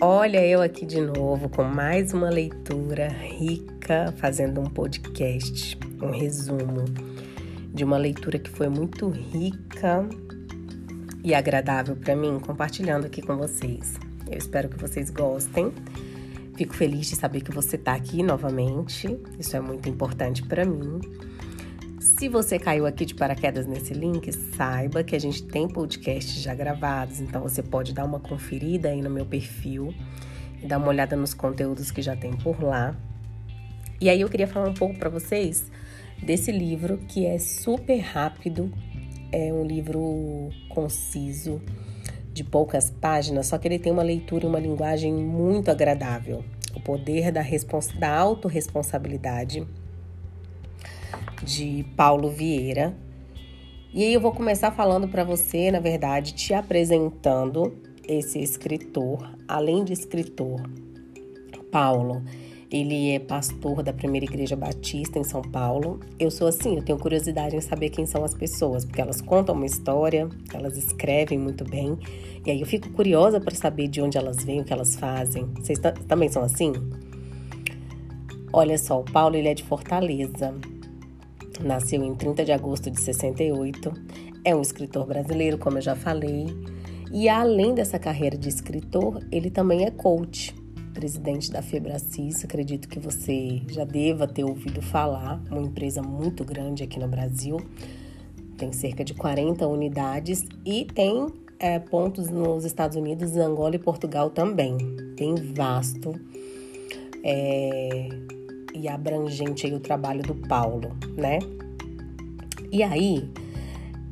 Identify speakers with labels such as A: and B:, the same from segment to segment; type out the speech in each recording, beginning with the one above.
A: Olha, eu aqui de novo com mais uma leitura rica, fazendo um podcast, um resumo de uma leitura que foi muito rica e agradável para mim, compartilhando aqui com vocês. Eu espero que vocês gostem. Fico feliz de saber que você está aqui novamente. Isso é muito importante para mim. Se você caiu aqui de paraquedas nesse link, saiba que a gente tem podcasts já gravados, então você pode dar uma conferida aí no meu perfil e dar uma olhada nos conteúdos que já tem por lá. E aí eu queria falar um pouco para vocês desse livro que é super rápido, é um livro conciso, de poucas páginas, só que ele tem uma leitura e uma linguagem muito agradável. O poder da, da autorresponsabilidade de Paulo Vieira. E aí eu vou começar falando para você, na verdade, te apresentando esse escritor, além de escritor, Paulo. Ele é pastor da Primeira Igreja Batista em São Paulo. Eu sou assim, eu tenho curiosidade em saber quem são as pessoas, porque elas contam uma história, elas escrevem muito bem, e aí eu fico curiosa para saber de onde elas vêm, o que elas fazem. Vocês também são assim? Olha só, o Paulo ele é de Fortaleza. Nasceu em 30 de agosto de 68. É um escritor brasileiro, como eu já falei. E além dessa carreira de escritor, ele também é coach, presidente da Febracis. Acredito que você já deva ter ouvido falar, uma empresa muito grande aqui no Brasil. Tem cerca de 40 unidades e tem é, pontos nos Estados Unidos, Angola e Portugal também. Bem vasto. É, e abrangente aí o trabalho do Paulo, né? E aí,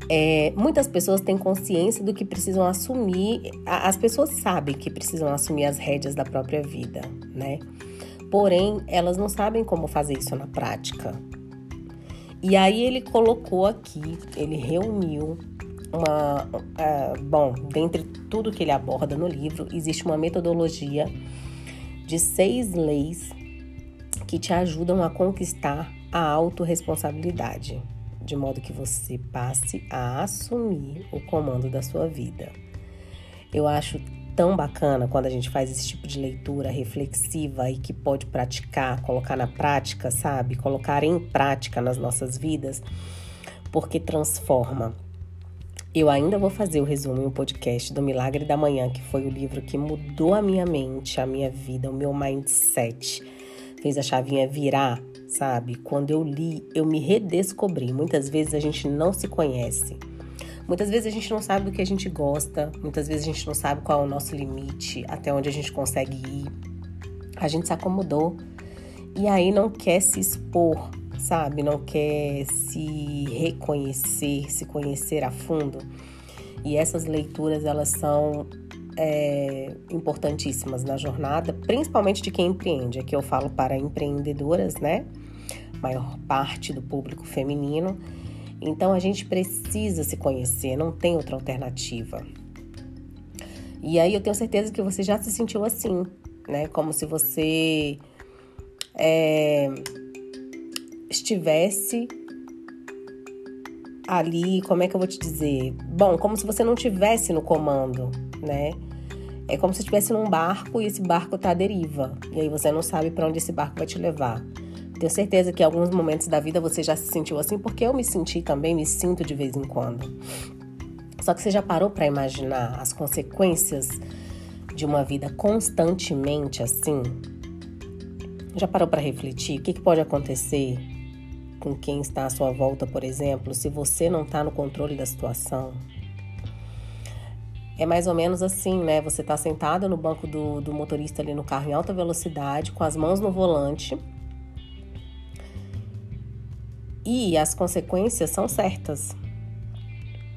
A: é, muitas pessoas têm consciência do que precisam assumir, as pessoas sabem que precisam assumir as rédeas da própria vida, né? Porém, elas não sabem como fazer isso na prática. E aí ele colocou aqui, ele reuniu uma. Uh, bom, dentre tudo que ele aborda no livro, existe uma metodologia de seis leis que te ajudam a conquistar a autorresponsabilidade, de modo que você passe a assumir o comando da sua vida. Eu acho tão bacana quando a gente faz esse tipo de leitura reflexiva e que pode praticar, colocar na prática, sabe? Colocar em prática nas nossas vidas, porque transforma. Eu ainda vou fazer o resumo em um podcast do Milagre da Manhã, que foi o livro que mudou a minha mente, a minha vida, o meu mindset fez a chavinha virar, sabe? Quando eu li, eu me redescobri. Muitas vezes a gente não se conhece. Muitas vezes a gente não sabe do que a gente gosta, muitas vezes a gente não sabe qual é o nosso limite, até onde a gente consegue ir. A gente se acomodou e aí não quer se expor, sabe? Não quer se reconhecer, se conhecer a fundo. E essas leituras, elas são é, importantíssimas na jornada, principalmente de quem empreende. Aqui eu falo para empreendedoras, né? Maior parte do público feminino. Então a gente precisa se conhecer, não tem outra alternativa. E aí eu tenho certeza que você já se sentiu assim, né? Como se você é, estivesse ali, como é que eu vou te dizer? Bom, como se você não tivesse no comando, né? É como se estivesse num barco e esse barco tá à deriva. E aí você não sabe para onde esse barco vai te levar. Tenho certeza que em alguns momentos da vida você já se sentiu assim, porque eu me senti também, me sinto de vez em quando. Só que você já parou para imaginar as consequências de uma vida constantemente assim? Já parou para refletir o que, que pode acontecer com quem está à sua volta, por exemplo, se você não está no controle da situação? É mais ou menos assim, né? Você está sentado no banco do, do motorista ali no carro em alta velocidade, com as mãos no volante. E as consequências são certas.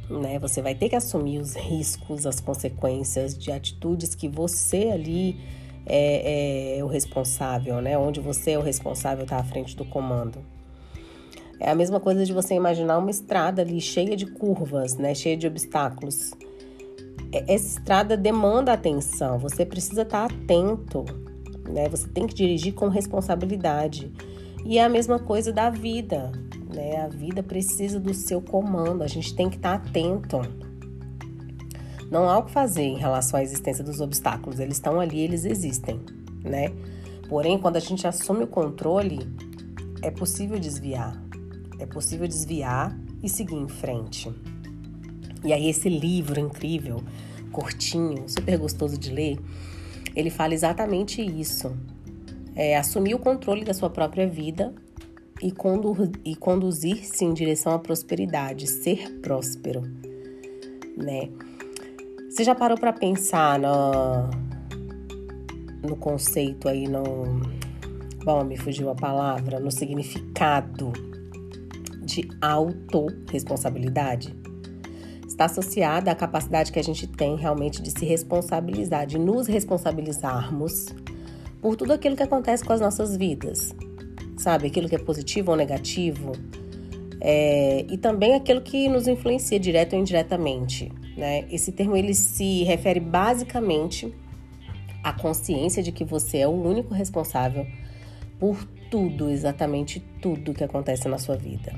A: Né? Você vai ter que assumir os riscos, as consequências de atitudes que você ali é, é o responsável, né? Onde você é o responsável, está à frente do comando. É a mesma coisa de você imaginar uma estrada ali cheia de curvas, né? Cheia de obstáculos. É, essa estrada demanda atenção, você precisa estar atento, né? Você tem que dirigir com responsabilidade. E é a mesma coisa da vida, né? A vida precisa do seu comando, a gente tem que estar atento. Não há o que fazer em relação à existência dos obstáculos. Eles estão ali, eles existem, né? Porém, quando a gente assume o controle, é possível desviar. É possível desviar e seguir em frente. E aí, esse livro incrível, curtinho, super gostoso de ler, ele fala exatamente isso. É assumir o controle da sua própria vida e, condu e conduzir-se em direção à prosperidade, ser próspero, né? Você já parou para pensar no, no conceito aí, no. Bom, me fugiu a palavra, no significado de autorresponsabilidade? Está associada à capacidade que a gente tem realmente de se responsabilizar, de nos responsabilizarmos por tudo aquilo que acontece com as nossas vidas, sabe? Aquilo que é positivo ou negativo, é, e também aquilo que nos influencia direto ou indiretamente. Né? Esse termo ele se refere basicamente à consciência de que você é o único responsável por tudo, exatamente tudo que acontece na sua vida.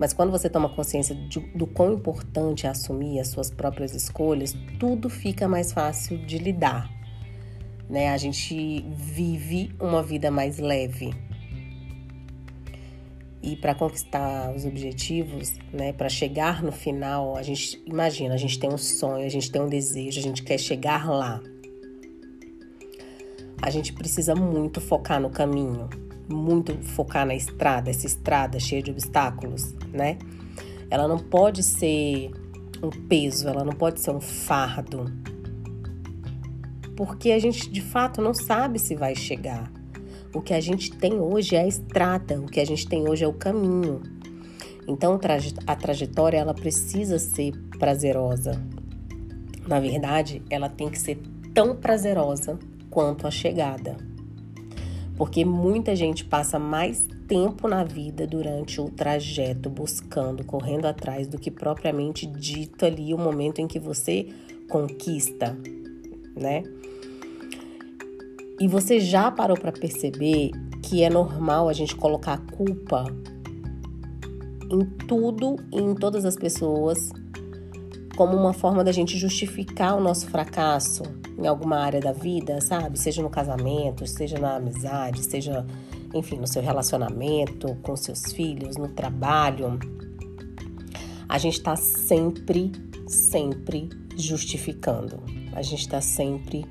A: Mas quando você toma consciência de, do quão importante é assumir as suas próprias escolhas, tudo fica mais fácil de lidar. Né? A gente vive uma vida mais leve. E para conquistar os objetivos, né, para chegar no final, a gente imagina, a gente tem um sonho, a gente tem um desejo, a gente quer chegar lá a gente precisa muito focar no caminho, muito focar na estrada, essa estrada cheia de obstáculos, né? Ela não pode ser um peso, ela não pode ser um fardo. Porque a gente de fato não sabe se vai chegar. O que a gente tem hoje é a estrada, o que a gente tem hoje é o caminho. Então a trajetória ela precisa ser prazerosa. Na verdade, ela tem que ser tão prazerosa quanto a chegada. Porque muita gente passa mais tempo na vida durante o trajeto buscando, correndo atrás do que propriamente dito ali o momento em que você conquista, né? E você já parou para perceber que é normal a gente colocar a culpa em tudo e em todas as pessoas como uma forma da gente justificar o nosso fracasso em alguma área da vida, sabe? Seja no casamento, seja na amizade, seja, enfim, no seu relacionamento com seus filhos, no trabalho. A gente está sempre, sempre justificando. A gente está sempre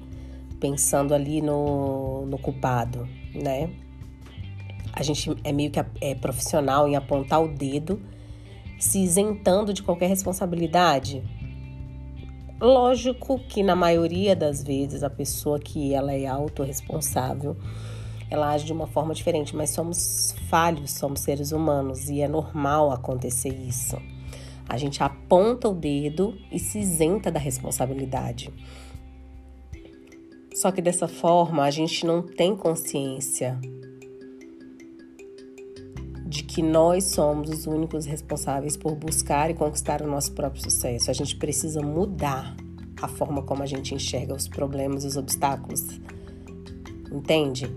A: pensando ali no, no culpado, né? A gente é meio que é profissional em apontar o dedo, se isentando de qualquer responsabilidade, Lógico que na maioria das vezes a pessoa que ela é autorresponsável, ela age de uma forma diferente, mas somos falhos, somos seres humanos e é normal acontecer isso. A gente aponta o dedo e se isenta da responsabilidade. Só que dessa forma a gente não tem consciência de que nós somos os únicos responsáveis por buscar e conquistar o nosso próprio sucesso. A gente precisa mudar a forma como a gente enxerga os problemas e os obstáculos. Entende?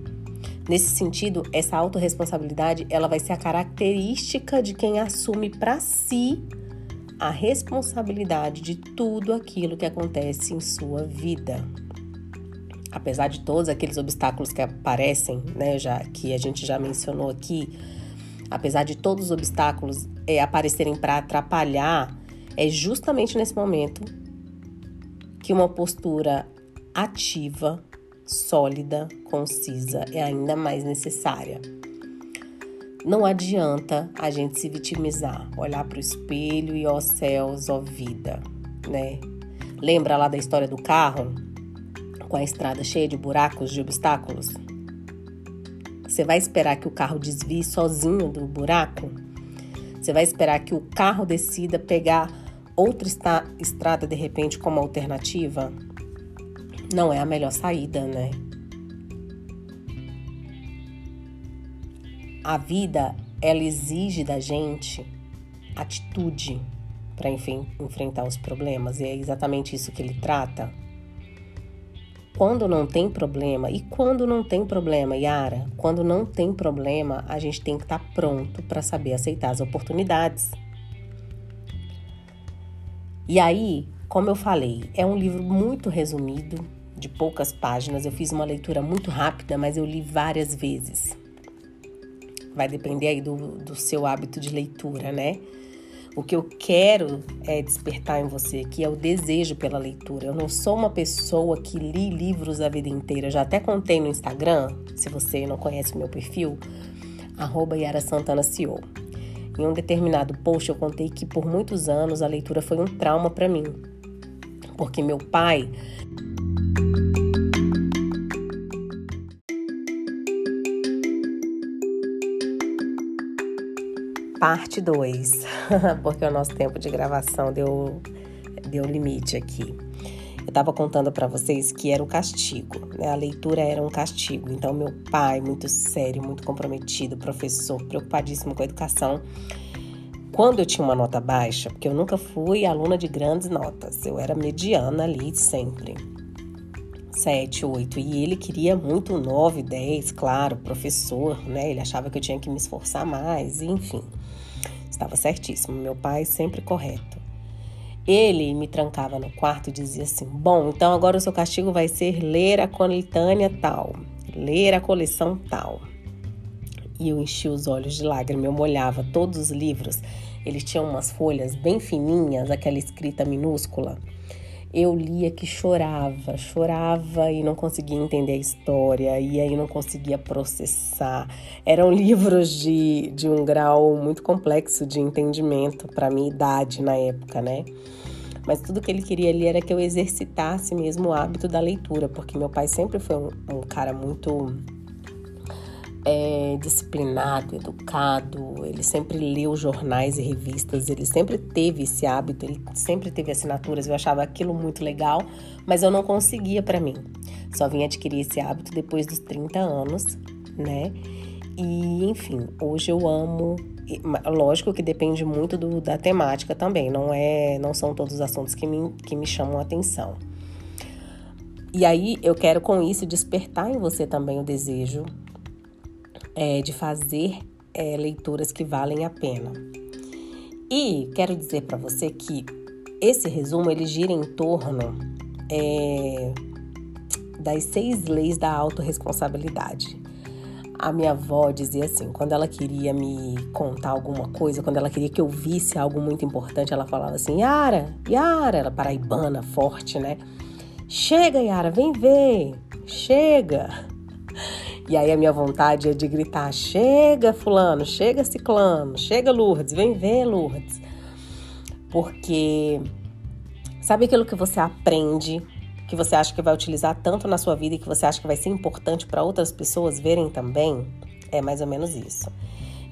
A: Nesse sentido, essa autorresponsabilidade, ela vai ser a característica de quem assume para si a responsabilidade de tudo aquilo que acontece em sua vida. Apesar de todos aqueles obstáculos que aparecem, né, já que a gente já mencionou aqui, apesar de todos os obstáculos é, aparecerem para atrapalhar, é justamente nesse momento que uma postura ativa, sólida, concisa é ainda mais necessária. Não adianta a gente se vitimizar, olhar para o espelho e ó céus, ó vida, né? Lembra lá da história do carro com a estrada cheia de buracos, de obstáculos? Você vai esperar que o carro desvie sozinho do buraco? Você vai esperar que o carro decida pegar outra estrada de repente como alternativa? Não é a melhor saída, né? A vida, ela exige da gente atitude para enfrentar os problemas, e é exatamente isso que ele trata quando não tem problema, e quando não tem problema, Yara, quando não tem problema, a gente tem que estar tá pronto para saber aceitar as oportunidades. E aí, como eu falei, é um livro muito resumido, de poucas páginas. Eu fiz uma leitura muito rápida, mas eu li várias vezes. Vai depender aí do, do seu hábito de leitura, né? O que eu quero é despertar em você, que é o desejo pela leitura. Eu não sou uma pessoa que li livros a vida inteira. Eu já até contei no Instagram, se você não conhece o meu perfil, arroba Santana. Em um determinado post eu contei que por muitos anos a leitura foi um trauma para mim. Porque meu pai parte 2, porque o nosso tempo de gravação deu, deu limite aqui. Eu estava contando para vocês que era um castigo, né? A leitura era um castigo. Então, meu pai, muito sério, muito comprometido, professor, preocupadíssimo com a educação. Quando eu tinha uma nota baixa, porque eu nunca fui aluna de grandes notas, eu era mediana ali sempre. 7, 8. E ele queria muito 9, 10, claro, professor, né? Ele achava que eu tinha que me esforçar mais, enfim estava certíssimo, meu pai sempre correto. Ele me trancava no quarto e dizia assim: Bom, então agora o seu castigo vai ser ler a coletânea tal, ler a coleção tal. E eu enchi os olhos de lágrima, eu molhava todos os livros. Eles tinham umas folhas bem fininhas, aquela escrita minúscula eu lia que chorava, chorava e não conseguia entender a história, e aí não conseguia processar. Eram livros de, de um grau muito complexo de entendimento para minha idade na época, né? Mas tudo que ele queria ali era que eu exercitasse mesmo o hábito da leitura, porque meu pai sempre foi um, um cara muito é, disciplinado, educado, ele sempre leu jornais e revistas, ele sempre teve esse hábito, ele sempre teve assinaturas. Eu achava aquilo muito legal, mas eu não conseguia para mim. Só vim adquirir esse hábito depois dos 30 anos, né? E enfim, hoje eu amo. Lógico que depende muito do, da temática também, não é, não são todos os assuntos que me, que me chamam a atenção. E aí eu quero com isso despertar em você também o desejo é, de fazer é, leituras que valem a pena. E quero dizer para você que esse resumo ele gira em torno é, das seis leis da autorresponsabilidade. A minha avó dizia assim, quando ela queria me contar alguma coisa, quando ela queria que eu visse algo muito importante, ela falava assim: Yara, Yara, ela paraibana, forte, né? Chega, Yara, vem ver, chega. E aí a minha vontade é de gritar: chega, Fulano, chega, Ciclano, chega, Lourdes, vem ver, Lourdes. Porque sabe aquilo que você aprende, que você acha que vai utilizar tanto na sua vida e que você acha que vai ser importante para outras pessoas verem também? É mais ou menos isso.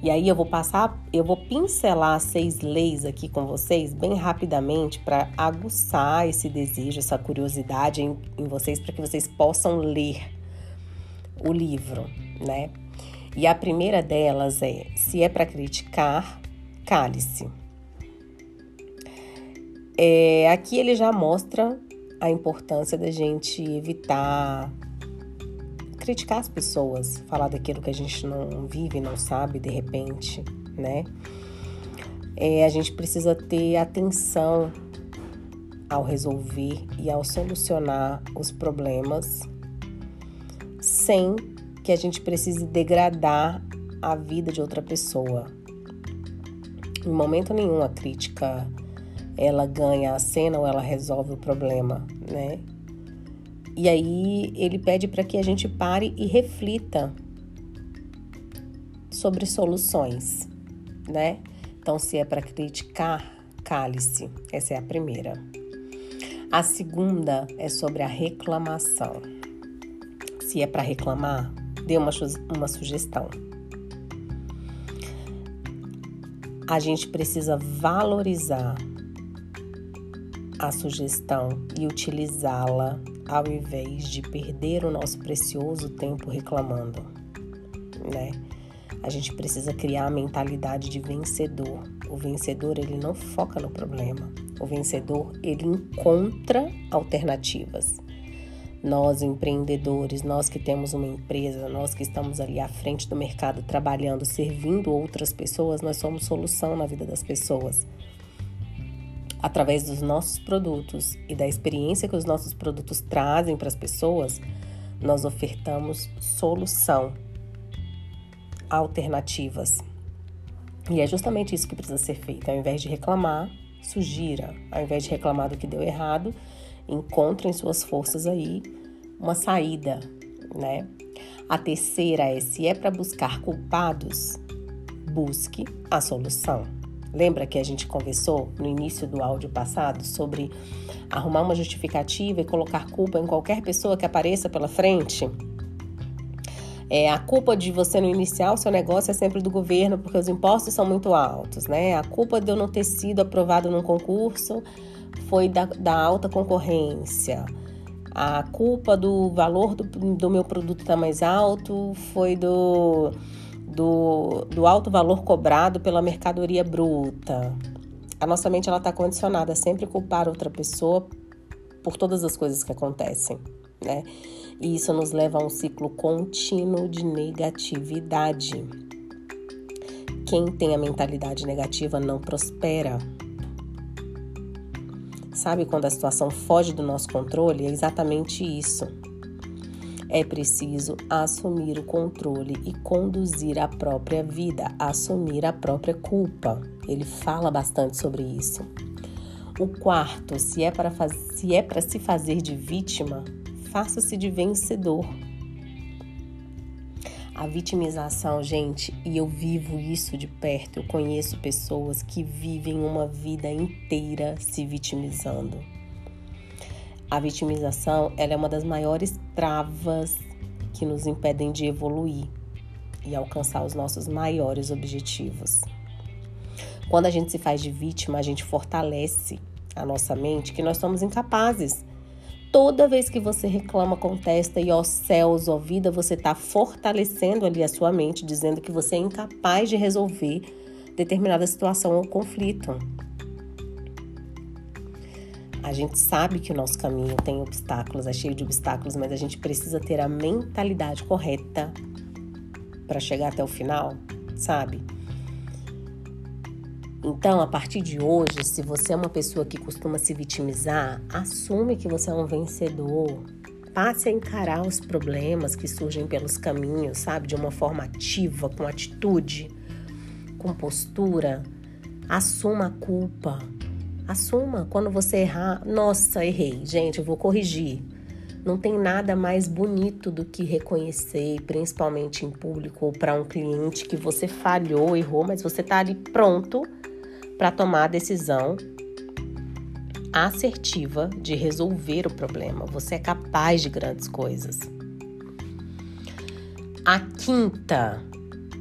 A: E aí eu vou passar, eu vou pincelar seis leis aqui com vocês bem rapidamente para aguçar esse desejo, essa curiosidade em, em vocês, para que vocês possam ler o livro, né? E a primeira delas é: se é para criticar, cale-se. É, aqui ele já mostra a importância da gente evitar criticar as pessoas, falar daquilo que a gente não vive, não sabe de repente, né? É, a gente precisa ter atenção ao resolver e ao solucionar os problemas sem que a gente precise degradar a vida de outra pessoa. Em momento nenhum a crítica ela ganha a cena ou ela resolve o problema, né? E aí ele pede para que a gente pare e reflita sobre soluções, né? Então, se é para criticar, cale-se. Essa é a primeira. A segunda é sobre a reclamação se é para reclamar, dê uma, uma sugestão. A gente precisa valorizar a sugestão e utilizá-la ao invés de perder o nosso precioso tempo reclamando, né? A gente precisa criar a mentalidade de vencedor. O vencedor, ele não foca no problema. O vencedor, ele encontra alternativas. Nós empreendedores, nós que temos uma empresa, nós que estamos ali à frente do mercado trabalhando, servindo outras pessoas, nós somos solução na vida das pessoas. através dos nossos produtos e da experiência que os nossos produtos trazem para as pessoas, nós ofertamos solução, alternativas. E é justamente isso que precisa ser feito. Ao invés de reclamar, sugira. Ao invés de reclamar do que deu errado, encontrem suas forças aí uma saída, né? A terceira é se é para buscar culpados, busque a solução. Lembra que a gente conversou no início do áudio passado sobre arrumar uma justificativa e colocar culpa em qualquer pessoa que apareça pela frente? É, a culpa de você não iniciar o seu negócio é sempre do governo, porque os impostos são muito altos, né? A culpa de eu não ter sido aprovado num concurso foi da, da alta concorrência. A culpa do valor do, do meu produto estar tá mais alto foi do do, do alto valor cobrado pela mercadoria bruta. A nossa mente está condicionada a sempre culpar outra pessoa por todas as coisas que acontecem, né? E isso nos leva a um ciclo contínuo de negatividade. Quem tem a mentalidade negativa não prospera. Sabe quando a situação foge do nosso controle? É exatamente isso é preciso assumir o controle e conduzir a própria vida, assumir a própria culpa. Ele fala bastante sobre isso. O quarto, se é para se é se fazer de vítima, faça-se de vencedor. A vitimização, gente, e eu vivo isso de perto. Eu conheço pessoas que vivem uma vida inteira se vitimizando. A vitimização ela é uma das maiores travas que nos impedem de evoluir e alcançar os nossos maiores objetivos. Quando a gente se faz de vítima, a gente fortalece a nossa mente que nós somos incapazes. Toda vez que você reclama, contesta e ó céus, ó vida, você está fortalecendo ali a sua mente, dizendo que você é incapaz de resolver determinada situação ou conflito. A gente sabe que o nosso caminho tem obstáculos, é cheio de obstáculos, mas a gente precisa ter a mentalidade correta para chegar até o final, sabe? Então, a partir de hoje, se você é uma pessoa que costuma se vitimizar, assume que você é um vencedor. Passe a encarar os problemas que surgem pelos caminhos, sabe? De uma forma ativa, com atitude, com postura. Assuma a culpa. Assuma quando você errar. Nossa, errei. Gente, eu vou corrigir. Não tem nada mais bonito do que reconhecer, principalmente em público ou para um cliente, que você falhou, errou, mas você está ali pronto para tomar a decisão assertiva de resolver o problema. Você é capaz de grandes coisas. A quinta,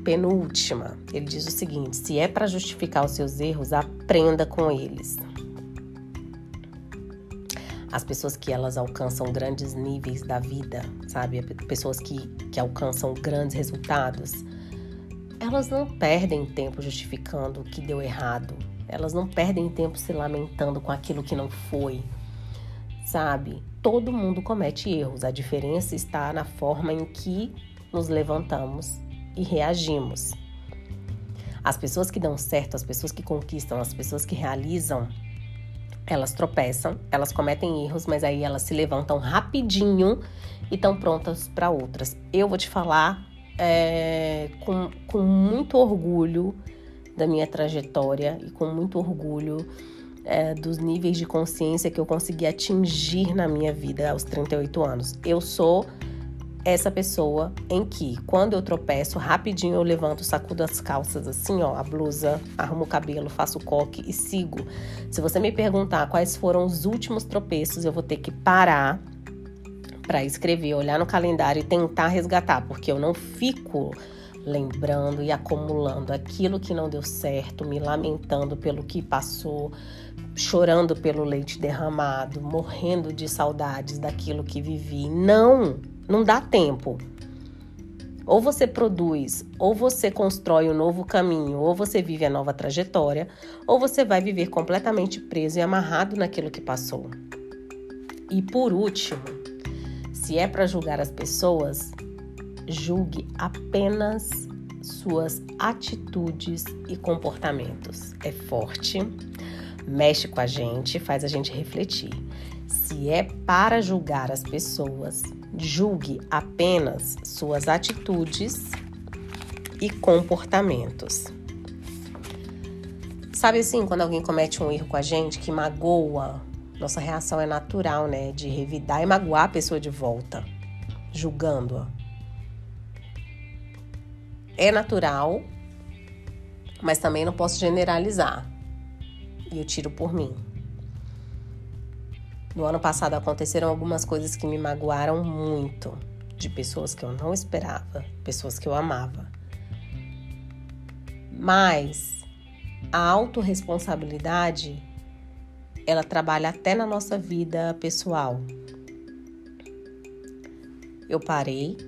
A: penúltima, ele diz o seguinte: se é para justificar os seus erros, aprenda com eles. As pessoas que elas alcançam grandes níveis da vida, sabe? Pessoas que, que alcançam grandes resultados, elas não perdem tempo justificando o que deu errado. Elas não perdem tempo se lamentando com aquilo que não foi. Sabe? Todo mundo comete erros. A diferença está na forma em que nos levantamos e reagimos. As pessoas que dão certo, as pessoas que conquistam, as pessoas que realizam, elas tropeçam, elas cometem erros, mas aí elas se levantam rapidinho e estão prontas para outras. Eu vou te falar é, com, com muito orgulho da minha trajetória e com muito orgulho é, dos níveis de consciência que eu consegui atingir na minha vida aos 38 anos. Eu sou essa pessoa em que, quando eu tropeço, rapidinho eu levanto, sacudo as calças assim, ó, a blusa, arrumo o cabelo, faço o coque e sigo. Se você me perguntar quais foram os últimos tropeços, eu vou ter que parar para escrever, olhar no calendário e tentar resgatar, porque eu não fico lembrando e acumulando aquilo que não deu certo, me lamentando pelo que passou, chorando pelo leite derramado, morrendo de saudades daquilo que vivi. Não! Não dá tempo. Ou você produz, ou você constrói um novo caminho, ou você vive a nova trajetória, ou você vai viver completamente preso e amarrado naquilo que passou. E por último, se é para julgar as pessoas, julgue apenas suas atitudes e comportamentos. É forte, mexe com a gente, faz a gente refletir. Se é para julgar as pessoas, julgue apenas suas atitudes e comportamentos. Sabe assim, quando alguém comete um erro com a gente que magoa, nossa reação é natural, né? De revidar e magoar a pessoa de volta, julgando-a. É natural, mas também não posso generalizar. E eu tiro por mim. No ano passado aconteceram algumas coisas que me magoaram muito, de pessoas que eu não esperava, pessoas que eu amava. Mas a autorresponsabilidade ela trabalha até na nossa vida pessoal. Eu parei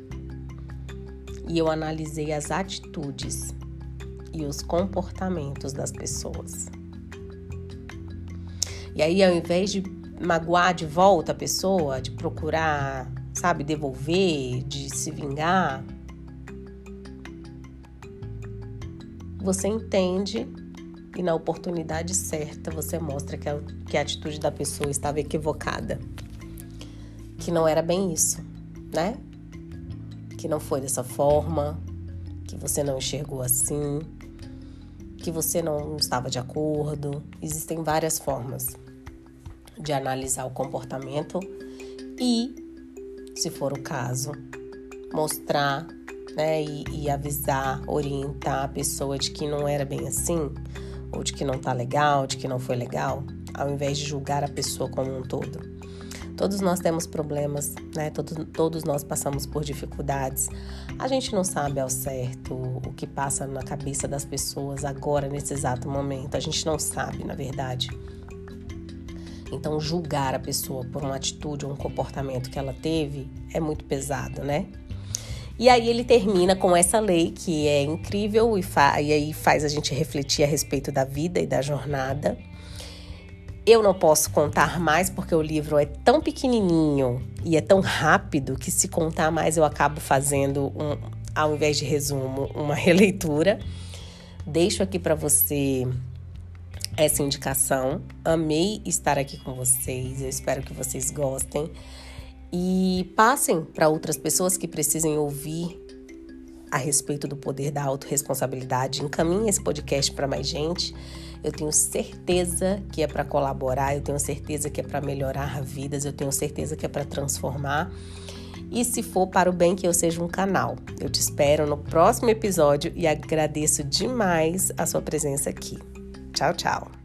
A: e eu analisei as atitudes e os comportamentos das pessoas. E aí, ao invés de magoar de volta a pessoa, de procurar, sabe, devolver, de se vingar, você entende e na oportunidade certa você mostra que a, que a atitude da pessoa estava equivocada. Que não era bem isso, né? Que não foi dessa forma, que você não enxergou assim, que você não estava de acordo. Existem várias formas de analisar o comportamento e, se for o caso, mostrar né, e, e avisar, orientar a pessoa de que não era bem assim, ou de que não tá legal, de que não foi legal, ao invés de julgar a pessoa como um todo. Todos nós temos problemas, né? Todos, todos nós passamos por dificuldades. A gente não sabe ao certo o que passa na cabeça das pessoas agora, nesse exato momento. A gente não sabe, na verdade. Então, julgar a pessoa por uma atitude ou um comportamento que ela teve é muito pesado, né? E aí ele termina com essa lei que é incrível e, e aí faz a gente refletir a respeito da vida e da jornada. Eu não posso contar mais porque o livro é tão pequenininho e é tão rápido que se contar mais eu acabo fazendo um, ao invés de resumo, uma releitura. Deixo aqui para você essa indicação. Amei estar aqui com vocês. Eu espero que vocês gostem e passem para outras pessoas que precisem ouvir a respeito do poder da autorresponsabilidade. Encaminhe esse podcast para mais gente. Eu tenho certeza que é para colaborar, eu tenho certeza que é para melhorar vidas, eu tenho certeza que é para transformar. E se for para o bem que eu seja um canal. Eu te espero no próximo episódio e agradeço demais a sua presença aqui. Tchau, tchau.